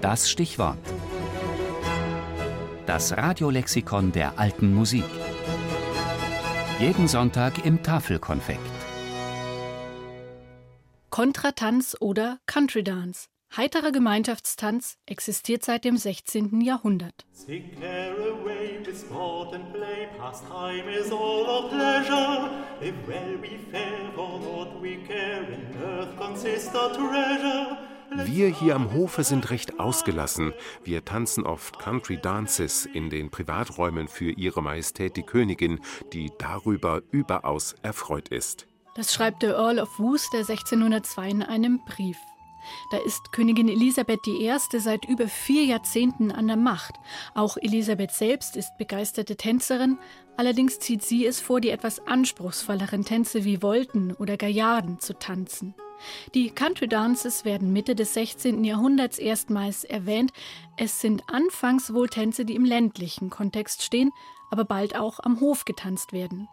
Das Stichwort. Das Radiolexikon der alten Musik. Jeden Sonntag im Tafelkonfekt. Kontratanz oder Country Dance. Heiterer Gemeinschaftstanz existiert seit dem 16. Jahrhundert. Wir hier am Hofe sind recht ausgelassen. Wir tanzen oft Country Dances in den Privaträumen für Ihre Majestät die Königin, die darüber überaus erfreut ist. Das schreibt der Earl of Worcester 1602 in einem Brief. Da ist Königin Elisabeth I. seit über vier Jahrzehnten an der Macht. Auch Elisabeth selbst ist begeisterte Tänzerin, allerdings zieht sie es vor, die etwas anspruchsvolleren Tänze wie Volten oder Gaillarden zu tanzen. Die Country Dances werden Mitte des 16. Jahrhunderts erstmals erwähnt. Es sind anfangs wohl Tänze, die im ländlichen Kontext stehen, aber bald auch am Hof getanzt werden.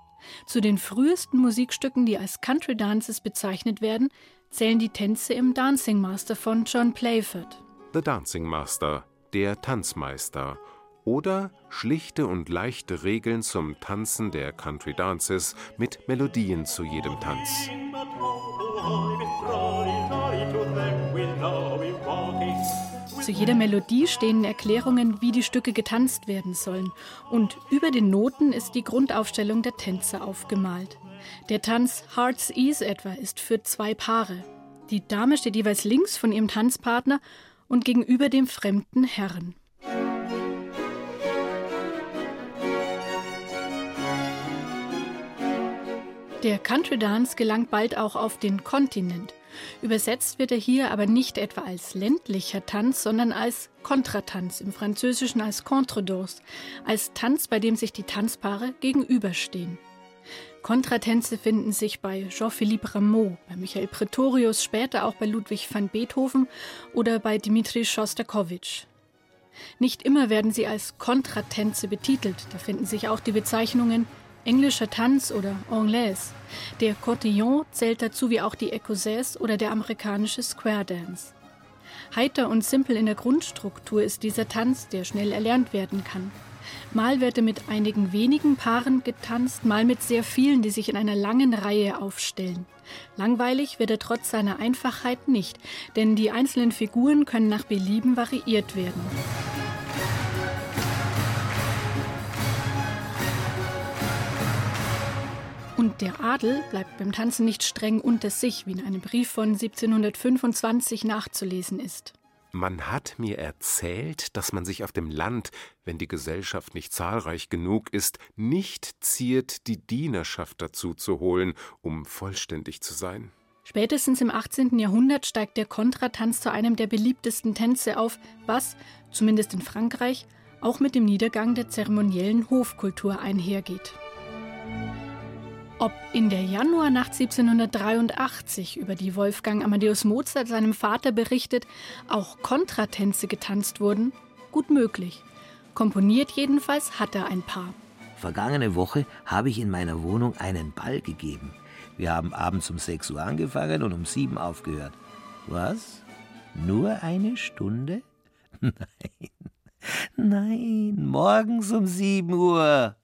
Zu den frühesten Musikstücken, die als Country Dances bezeichnet werden, zählen die Tänze im Dancing Master von John Playford. The Dancing Master, der Tanzmeister. Oder schlichte und leichte Regeln zum Tanzen der Country Dances mit Melodien zu jedem Tanz. Zu jeder Melodie stehen Erklärungen, wie die Stücke getanzt werden sollen. Und über den Noten ist die Grundaufstellung der Tänze aufgemalt. Der Tanz Heart's Ease etwa ist für zwei Paare. Die Dame steht jeweils links von ihrem Tanzpartner und gegenüber dem fremden Herrn. Der Country Dance gelangt bald auch auf den Kontinent. Übersetzt wird er hier aber nicht etwa als ländlicher Tanz, sondern als Kontratanz, im Französischen als Contredanse, als Tanz, bei dem sich die Tanzpaare gegenüberstehen. Kontratänze finden sich bei Jean-Philippe Rameau, bei Michael Pretorius, später auch bei Ludwig van Beethoven oder bei Dmitri Schostakowitsch. Nicht immer werden sie als Kontratänze betitelt, da finden sich auch die Bezeichnungen englischer Tanz oder Anglaise. Der Cotillon zählt dazu wie auch die Écossaise oder der amerikanische Square Dance. Heiter und simpel in der Grundstruktur ist dieser Tanz, der schnell erlernt werden kann. Mal wird er mit einigen wenigen Paaren getanzt, mal mit sehr vielen, die sich in einer langen Reihe aufstellen. Langweilig wird er trotz seiner Einfachheit nicht, denn die einzelnen Figuren können nach Belieben variiert werden. Und der Adel bleibt beim Tanzen nicht streng unter sich, wie in einem Brief von 1725 nachzulesen ist. Man hat mir erzählt, dass man sich auf dem Land, wenn die Gesellschaft nicht zahlreich genug ist, nicht ziert, die Dienerschaft dazu zu holen, um vollständig zu sein. Spätestens im 18. Jahrhundert steigt der Kontratanz zu einem der beliebtesten Tänze auf, was, zumindest in Frankreich, auch mit dem Niedergang der zeremoniellen Hofkultur einhergeht. Ob in der Januarnacht 1783, über die Wolfgang Amadeus Mozart seinem Vater berichtet, auch Kontratänze getanzt wurden, gut möglich. Komponiert jedenfalls hat er ein paar. Vergangene Woche habe ich in meiner Wohnung einen Ball gegeben. Wir haben abends um 6 Uhr angefangen und um 7 aufgehört. Was? Nur eine Stunde? Nein. Nein, morgens um 7 Uhr.